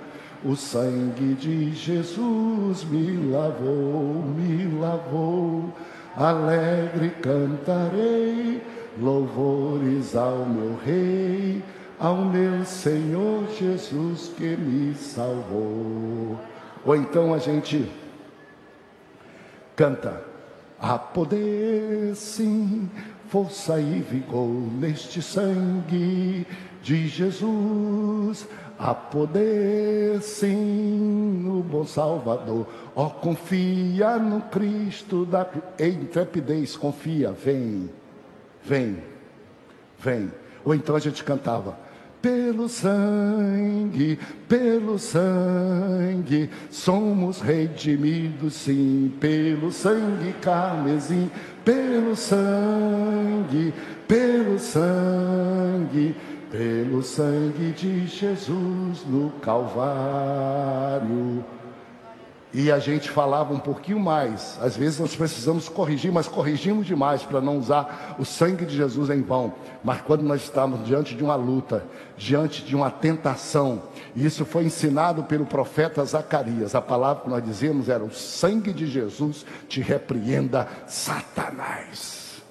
O sangue de Jesus me lavou, me lavou. Alegre cantarei louvores ao meu Rei, ao meu Senhor Jesus que me salvou. Ou então a gente canta. Há poder, sim, força e vigor neste sangue de Jesus. Há poder, sim, no bom Salvador. Ó, oh, confia no Cristo da intrepidez, confia, vem, vem, vem. Ou então a gente cantava pelo sangue, pelo sangue, somos redimidos, sim, pelo sangue carmesim, pelo sangue, pelo sangue, pelo sangue de Jesus no Calvário. E a gente falava um pouquinho mais. Às vezes nós precisamos corrigir, mas corrigimos demais para não usar o sangue de Jesus em vão. Mas quando nós estamos diante de uma luta, diante de uma tentação, e isso foi ensinado pelo profeta Zacarias, a palavra que nós dizíamos era: o sangue de Jesus te repreenda, Satanás.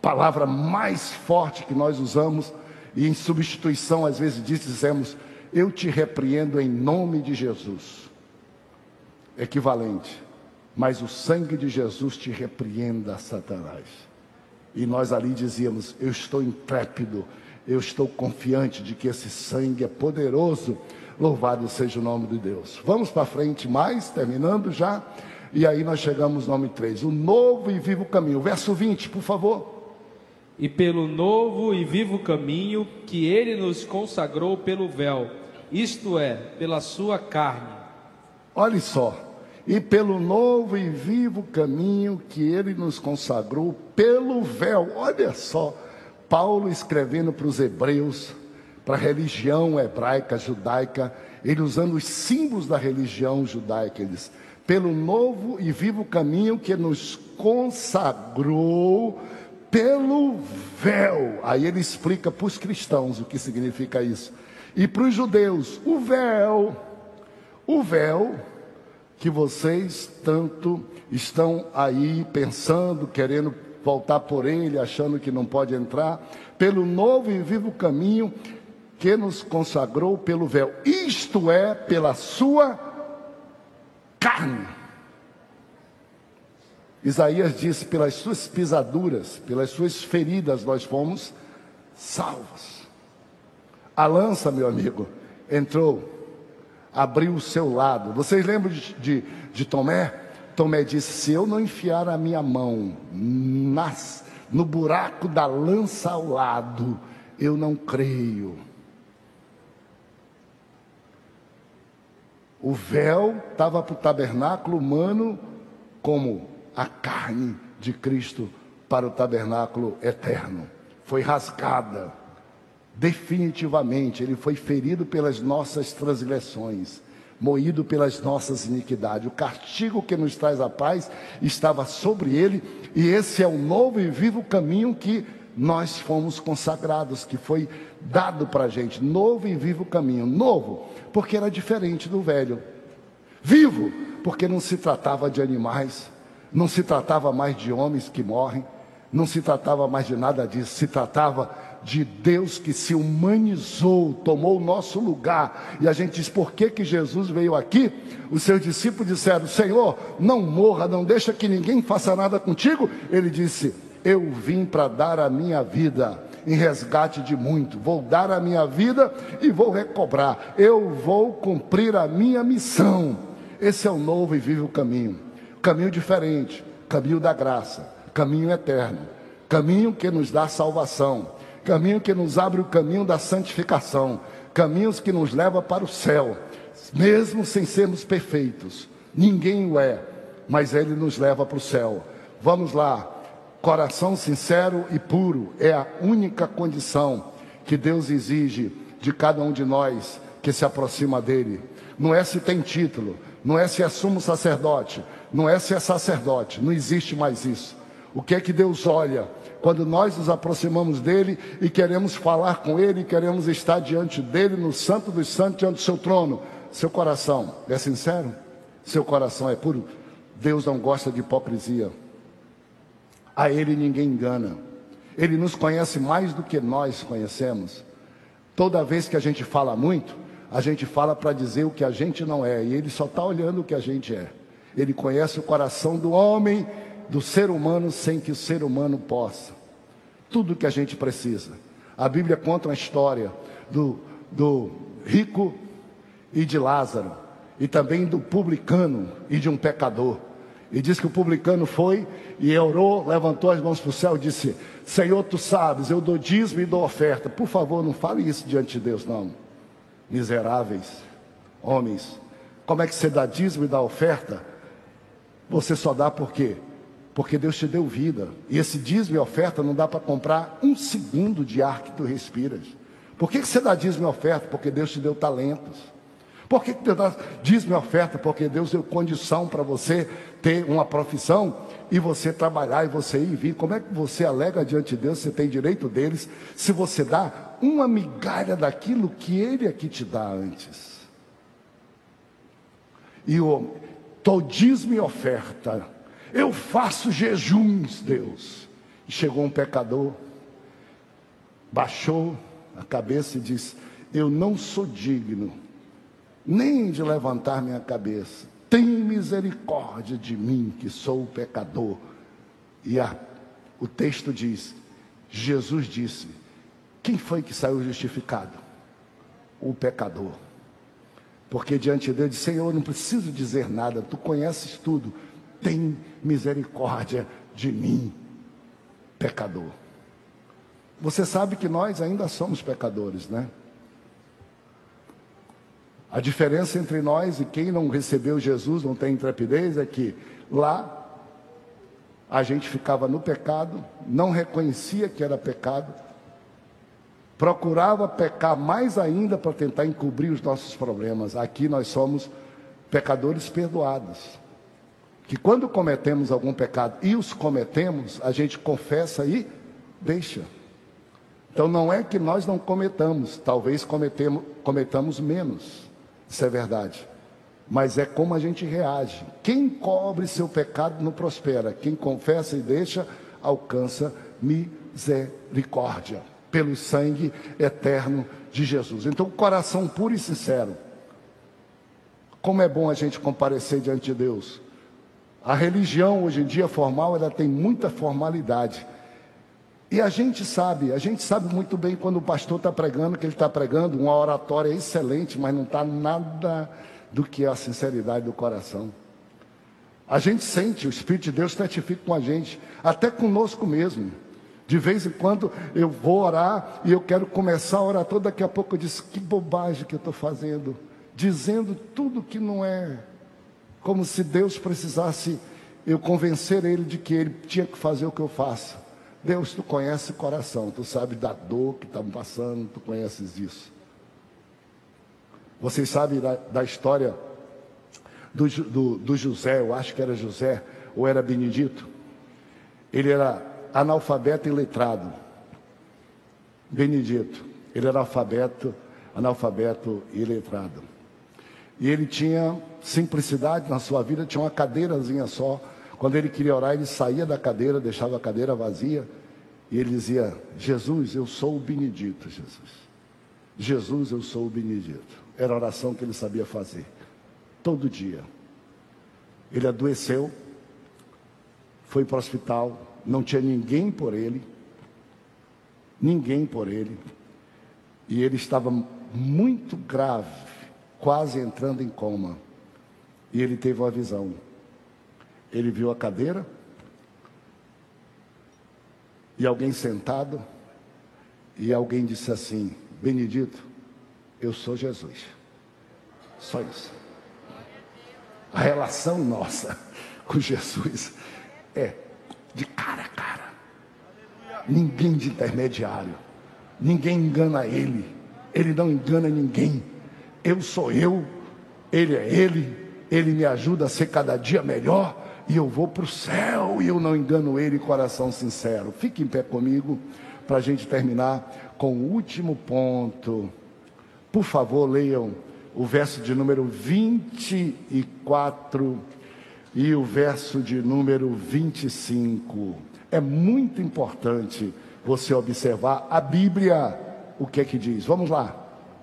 Palavra mais forte que nós usamos, e em substituição, às vezes dizemos: eu te repreendo em nome de Jesus equivalente. Mas o sangue de Jesus te repreenda, Satanás. E nós ali dizíamos: Eu estou intrépido, eu estou confiante de que esse sangue é poderoso. Louvado seja o nome de Deus. Vamos para frente mais, terminando já. E aí nós chegamos no nome 3. O novo e vivo caminho. Verso 20, por favor. E pelo novo e vivo caminho que ele nos consagrou pelo véu, isto é, pela sua carne. Olhe só e pelo novo e vivo caminho que ele nos consagrou pelo véu. Olha só, Paulo escrevendo para os hebreus, para a religião hebraica, judaica, ele usando os símbolos da religião judaica, ele diz, pelo novo e vivo caminho que nos consagrou pelo véu. Aí ele explica para os cristãos o que significa isso. E para os judeus, o véu, o véu que vocês tanto estão aí pensando, querendo voltar por ele, achando que não pode entrar, pelo novo e vivo caminho que nos consagrou pelo véu, isto é, pela sua carne. Isaías disse: pelas suas pisaduras, pelas suas feridas, nós fomos salvos. A lança, meu amigo, entrou abriu o seu lado. Vocês lembram de, de, de Tomé? Tomé disse: Se eu não enfiar a minha mão nas, no buraco da lança ao lado, eu não creio. O véu estava para o tabernáculo humano como a carne de Cristo para o tabernáculo eterno. Foi rasgada definitivamente, ele foi ferido pelas nossas transgressões, moído pelas nossas iniquidades. O castigo que nos traz a paz estava sobre ele, e esse é o novo e vivo caminho que nós fomos consagrados, que foi dado para a gente. Novo e vivo caminho. Novo, porque era diferente do velho. Vivo, porque não se tratava de animais, não se tratava mais de homens que morrem, não se tratava mais de nada disso, se tratava de Deus que se humanizou, tomou o nosso lugar. E a gente diz: por que, que Jesus veio aqui? Os seus discípulos disseram: Senhor, não morra, não deixa que ninguém faça nada contigo. Ele disse: Eu vim para dar a minha vida em resgate de muito. Vou dar a minha vida e vou recobrar. Eu vou cumprir a minha missão. Esse é o novo e vivo caminho. Caminho diferente, caminho da graça, caminho eterno, caminho que nos dá salvação, caminho que nos abre o caminho da santificação, caminhos que nos leva para o céu, mesmo sem sermos perfeitos. Ninguém o é, mas ele nos leva para o céu. Vamos lá. Coração sincero e puro é a única condição que Deus exige de cada um de nós que se aproxima dele. Não é se tem título, não é se é sumo sacerdote, não é se é sacerdote, não existe mais isso. O que é que Deus olha quando nós nos aproximamos dele e queremos falar com ele, queremos estar diante dele, no santo dos santos, diante do seu trono? Seu coração é sincero? Seu coração é puro? Deus não gosta de hipocrisia. A ele ninguém engana. Ele nos conhece mais do que nós conhecemos. Toda vez que a gente fala muito, a gente fala para dizer o que a gente não é, e ele só está olhando o que a gente é. Ele conhece o coração do homem, do ser humano, sem que o ser humano possa. Tudo que a gente precisa. A Bíblia conta uma história do, do rico e de Lázaro, e também do publicano e de um pecador. E diz que o publicano foi e orou, levantou as mãos para o céu e disse: Senhor, tu sabes, eu dou dízimo e dou oferta. Por favor, não fale isso diante de Deus, não miseráveis, homens, como é que você dá dízimo e dá oferta? Você só dá por quê? Porque Deus te deu vida. E esse dízimo e oferta não dá para comprar um segundo de ar que tu respiras. Por que, que você dá dízimo e oferta? Porque Deus te deu talentos. Por que, que você dá dízimo e oferta? Porque Deus deu condição para você ter uma profissão e você trabalhar e você ir e vir. Como é que você alega diante de Deus, você tem direito deles, se você dá uma migalha daquilo que Ele aqui te dá antes? E o todismo e oferta. Eu faço jejuns, Deus. E chegou um pecador, baixou a cabeça e disse: Eu não sou digno nem de levantar minha cabeça tem misericórdia de mim, que sou pecador. E a, o texto diz: Jesus disse: Quem foi que saiu justificado? O pecador. Porque diante dele Senhor, não preciso dizer nada, tu conheces tudo, tem misericórdia de mim, pecador. Você sabe que nós ainda somos pecadores, né? A diferença entre nós e quem não recebeu Jesus, não tem intrepidez, é que lá a gente ficava no pecado, não reconhecia que era pecado, procurava pecar mais ainda para tentar encobrir os nossos problemas. Aqui nós somos pecadores perdoados. Que quando cometemos algum pecado e os cometemos, a gente confessa e deixa. Então não é que nós não cometamos, talvez cometemos, cometamos menos. Isso é verdade. Mas é como a gente reage. Quem cobre seu pecado não prospera. Quem confessa e deixa, alcança misericórdia. Pelo sangue eterno de Jesus. Então, coração puro e sincero. Como é bom a gente comparecer diante de Deus. A religião hoje em dia formal, ela tem muita formalidade. E a gente sabe, a gente sabe muito bem quando o pastor está pregando, que ele está pregando uma oratória excelente, mas não está nada do que é a sinceridade do coração. A gente sente, o Espírito de Deus testifica com a gente, até conosco mesmo. De vez em quando eu vou orar e eu quero começar a orar toda daqui a pouco eu disse que bobagem que eu estou fazendo, dizendo tudo que não é, como se Deus precisasse eu convencer ele de que ele tinha que fazer o que eu faço. Deus, tu conhece o coração, tu sabe da dor que estamos passando, tu conheces isso. Vocês sabem da, da história do, do, do José, eu acho que era José, ou era Benedito. Ele era analfabeto e letrado. Benedito, ele era alfabeto, analfabeto e letrado. E ele tinha simplicidade na sua vida, tinha uma cadeirazinha só. Quando ele queria orar, ele saía da cadeira, deixava a cadeira vazia, e ele dizia: Jesus, eu sou o Benedito, Jesus. Jesus, eu sou o Benedito. Era a oração que ele sabia fazer, todo dia. Ele adoeceu, foi para o hospital, não tinha ninguém por ele, ninguém por ele, e ele estava muito grave, quase entrando em coma. E ele teve uma visão. Ele viu a cadeira e alguém sentado, e alguém disse assim: Benedito, eu sou Jesus. Só isso. A relação nossa com Jesus é de cara a cara. Ninguém de intermediário. Ninguém engana ele. Ele não engana ninguém. Eu sou eu, ele é ele. Ele me ajuda a ser cada dia melhor e eu vou para o céu e eu não engano ele, coração sincero. Fique em pé comigo para a gente terminar com o último ponto. Por favor, leiam o verso de número 24 e o verso de número 25. É muito importante você observar a Bíblia, o que é que diz. Vamos lá.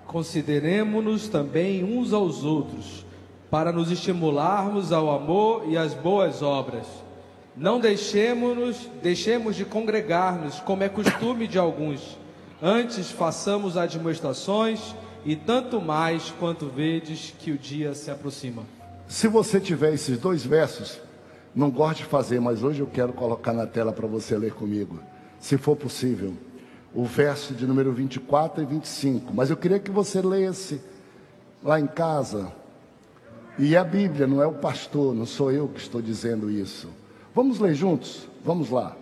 Consideremos-nos também uns aos outros para nos estimularmos ao amor e às boas obras. Não deixemos-nos, deixemos de congregar-nos, como é costume de alguns. Antes façamos admoestações e tanto mais quanto vedes que o dia se aproxima. Se você tiver esses dois versos, não gosto de fazer, mas hoje eu quero colocar na tela para você ler comigo, se for possível, o verso de número 24 e 25. Mas eu queria que você lesse lá em casa, e a Bíblia, não é o pastor, não sou eu que estou dizendo isso. Vamos ler juntos? Vamos lá.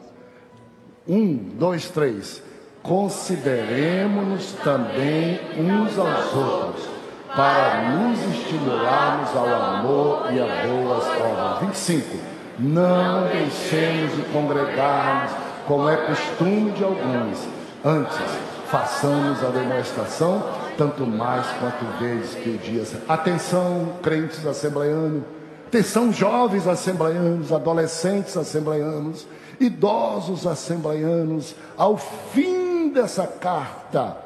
Um, dois, três. Consideremos-nos também uns aos outros, para nos estimularmos ao amor e a boas obras. 25. Não deixemos de congregar-nos, como é costume de alguns. Antes, façamos a demonstração tanto mais quanto vezes que o dia. Atenção, crentes assembleanos, atenção, jovens assembleanos, adolescentes assembleanos, idosos assembleanos, ao fim dessa carta,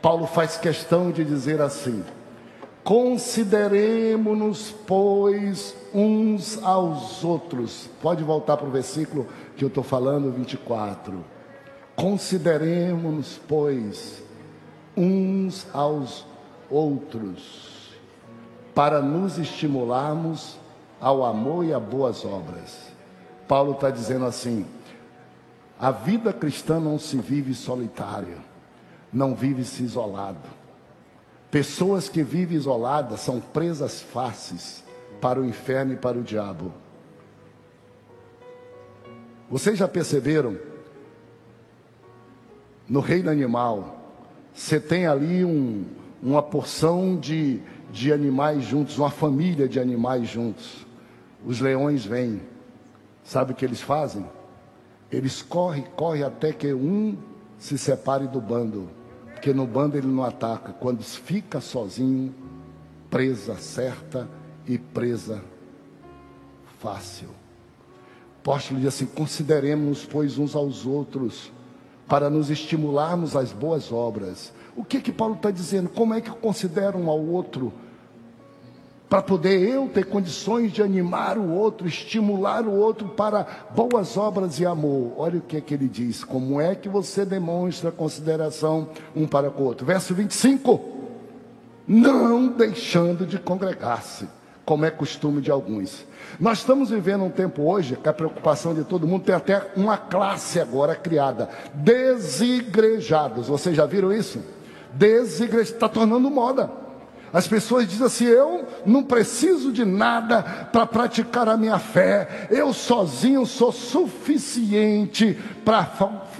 Paulo faz questão de dizer assim: consideremos-nos, pois, uns aos outros. Pode voltar para o versículo que eu estou falando, 24. Consideremos-nos, pois, uns aos outros, para nos estimularmos ao amor e a boas obras. Paulo está dizendo assim: a vida cristã não se vive solitária, não vive-se isolado. Pessoas que vivem isoladas são presas fáceis para o inferno e para o diabo. Vocês já perceberam? No reino animal, você tem ali um, uma porção de, de animais juntos, uma família de animais juntos. Os leões vêm. Sabe o que eles fazem? Eles correm, correm até que um se separe do bando. Porque no bando ele não ataca. Quando fica sozinho, presa certa e presa fácil. Apóstolo diz assim: consideremos, pois, uns aos outros para nos estimularmos às boas obras. O que que Paulo está dizendo? Como é que considero um ao outro? Para poder eu ter condições de animar o outro, estimular o outro para boas obras e amor. Olha o que é que ele diz. Como é que você demonstra consideração um para com o outro? Verso 25. Não deixando de congregar-se, como é costume de alguns. Nós estamos vivendo um tempo hoje que a preocupação de todo mundo tem até uma classe agora criada: desigrejados. Vocês já viram isso? Desigrejados. Está tornando moda. As pessoas dizem assim: eu não preciso de nada para praticar a minha fé, eu sozinho sou suficiente para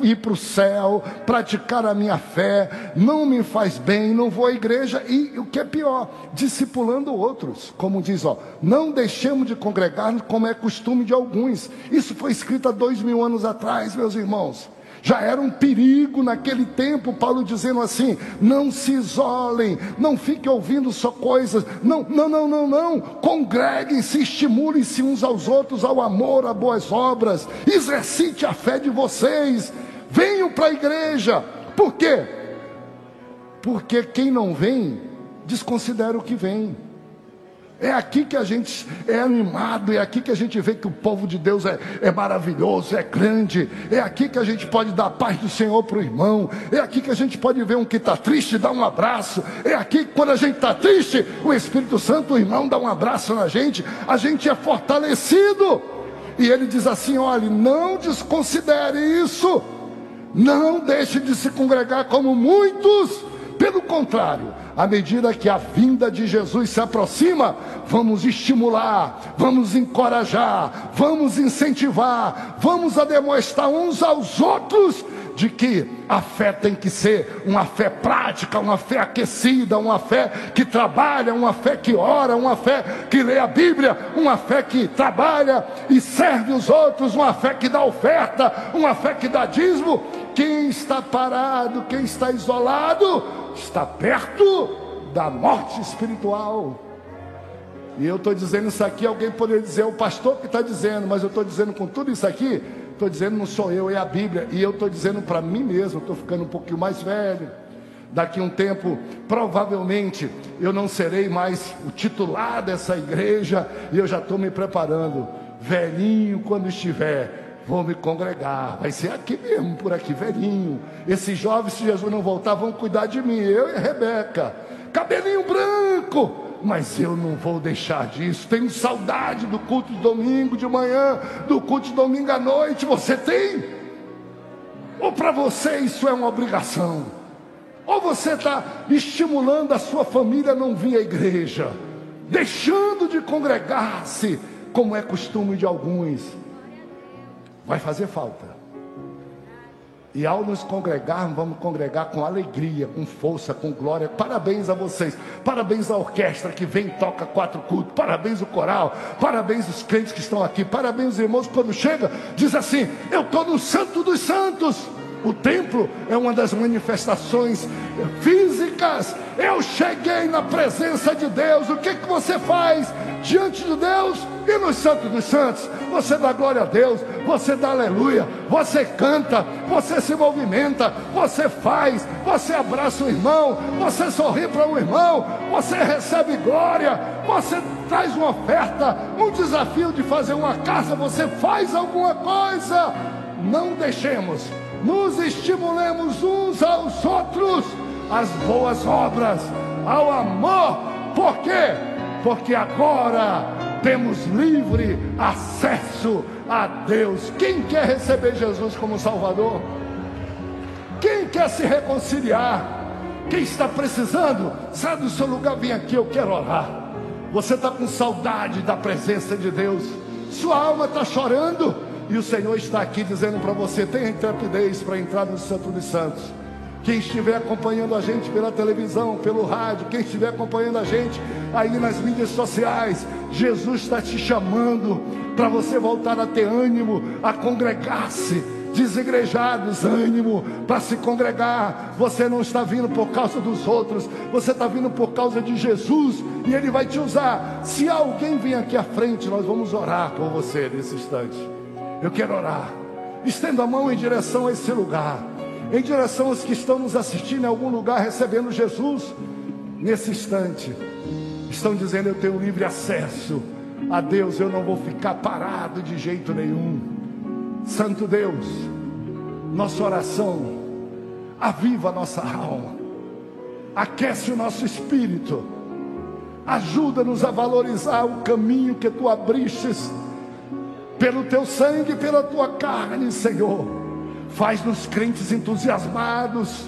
ir para o céu, praticar a minha fé, não me faz bem, não vou à igreja, e o que é pior, discipulando outros, como diz, ó, não deixemos de congregar como é costume de alguns. Isso foi escrito há dois mil anos atrás, meus irmãos já era um perigo naquele tempo, Paulo dizendo assim: não se isolem, não fiquem ouvindo só coisas, não, não, não, não, não, congreguem-se, estimulem-se uns aos outros ao amor, a boas obras, exercite a fé de vocês, venham para a igreja, por quê? Porque quem não vem, desconsidera o que vem. É aqui que a gente é animado, é aqui que a gente vê que o povo de Deus é, é maravilhoso, é grande. É aqui que a gente pode dar a paz do Senhor para o irmão. É aqui que a gente pode ver um que está triste, dar um abraço. É aqui que quando a gente está triste, o Espírito Santo, o irmão, dá um abraço na gente. A gente é fortalecido. E ele diz assim: olhe, não desconsidere isso. Não deixe de se congregar como muitos. Pelo contrário, à medida que a vinda de Jesus se aproxima, vamos estimular, vamos encorajar, vamos incentivar, vamos a demonstrar uns aos outros de que a fé tem que ser uma fé prática, uma fé aquecida, uma fé que trabalha, uma fé que ora, uma fé que lê a Bíblia, uma fé que trabalha e serve os outros, uma fé que dá oferta, uma fé que dá dízimo. Quem está parado, quem está isolado, está perto da morte espiritual. E eu estou dizendo isso aqui, alguém poderia dizer, é o pastor que está dizendo, mas eu estou dizendo com tudo isso aqui, estou dizendo não sou eu, é a Bíblia. E eu estou dizendo para mim mesmo, estou ficando um pouquinho mais velho. Daqui um tempo, provavelmente, eu não serei mais o titular dessa igreja, e eu já estou me preparando. Velhinho, quando estiver vou me congregar. Vai ser aqui mesmo, por aqui, velhinho. Esses jovens, se Jesus não voltar, vão cuidar de mim. Eu e Rebeca. Cabelinho branco. Mas eu não vou deixar disso. Tenho saudade do culto de domingo de manhã, do culto de domingo à noite. Você tem? Ou para você isso é uma obrigação? Ou você está estimulando a sua família a não vir à igreja, deixando de congregar-se, como é costume de alguns vai fazer falta. E ao nos congregarmos, vamos congregar com alegria, com força, com glória. Parabéns a vocês. Parabéns à orquestra que vem e toca quatro cultos. Parabéns o coral. Parabéns os crentes que estão aqui. Parabéns os irmãos quando chega, diz assim: "Eu estou no Santo dos Santos". O templo é uma das manifestações físicas. Eu cheguei na presença de Deus. O que que você faz diante de Deus? E no Santo dos Santos, você dá glória a Deus, você dá aleluia, você canta, você se movimenta, você faz, você abraça o irmão, você sorri para o irmão, você recebe glória, você traz uma oferta, um desafio de fazer uma casa, você faz alguma coisa. Não deixemos, nos estimulemos uns aos outros às boas obras, ao amor. Por quê? Porque agora temos livre acesso a Deus. Quem quer receber Jesus como Salvador? Quem quer se reconciliar? Quem está precisando, sai do seu lugar, vem aqui, eu quero orar. Você está com saudade da presença de Deus, sua alma está chorando, e o Senhor está aqui dizendo para você: tenha intrepidez para entrar no Santo dos Santos. Quem estiver acompanhando a gente pela televisão, pelo rádio, quem estiver acompanhando a gente aí nas mídias sociais, Jesus está te chamando para você voltar a ter ânimo, a congregar-se desigrejados, ânimo para se congregar. Você não está vindo por causa dos outros, você está vindo por causa de Jesus e Ele vai te usar. Se alguém vir aqui à frente, nós vamos orar por você nesse instante. Eu quero orar. Estenda a mão em direção a esse lugar em direção aos que estão nos assistindo em algum lugar recebendo Jesus nesse instante. Estão dizendo: Eu tenho livre acesso a Deus, eu não vou ficar parado de jeito nenhum. Santo Deus, nossa oração, aviva a nossa alma, aquece o nosso espírito, Ajuda-nos a valorizar o caminho que tu abristes pelo teu sangue, pela tua carne, Senhor. Faz-nos crentes entusiasmados,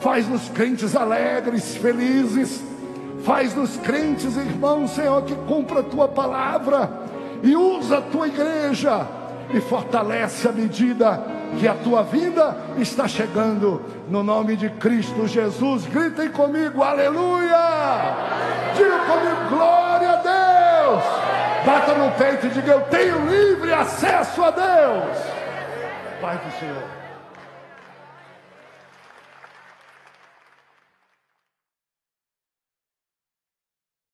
faz-nos crentes alegres, felizes, faz-nos crentes, irmãos, Senhor, que cumpra a tua palavra e usa a tua igreja e fortalece a medida que a tua vinda está chegando. No nome de Cristo Jesus, gritem comigo, aleluia! Diga comigo, glória a Deus! Bata no peito e diga: Eu tenho livre acesso a Deus. Pai do Senhor.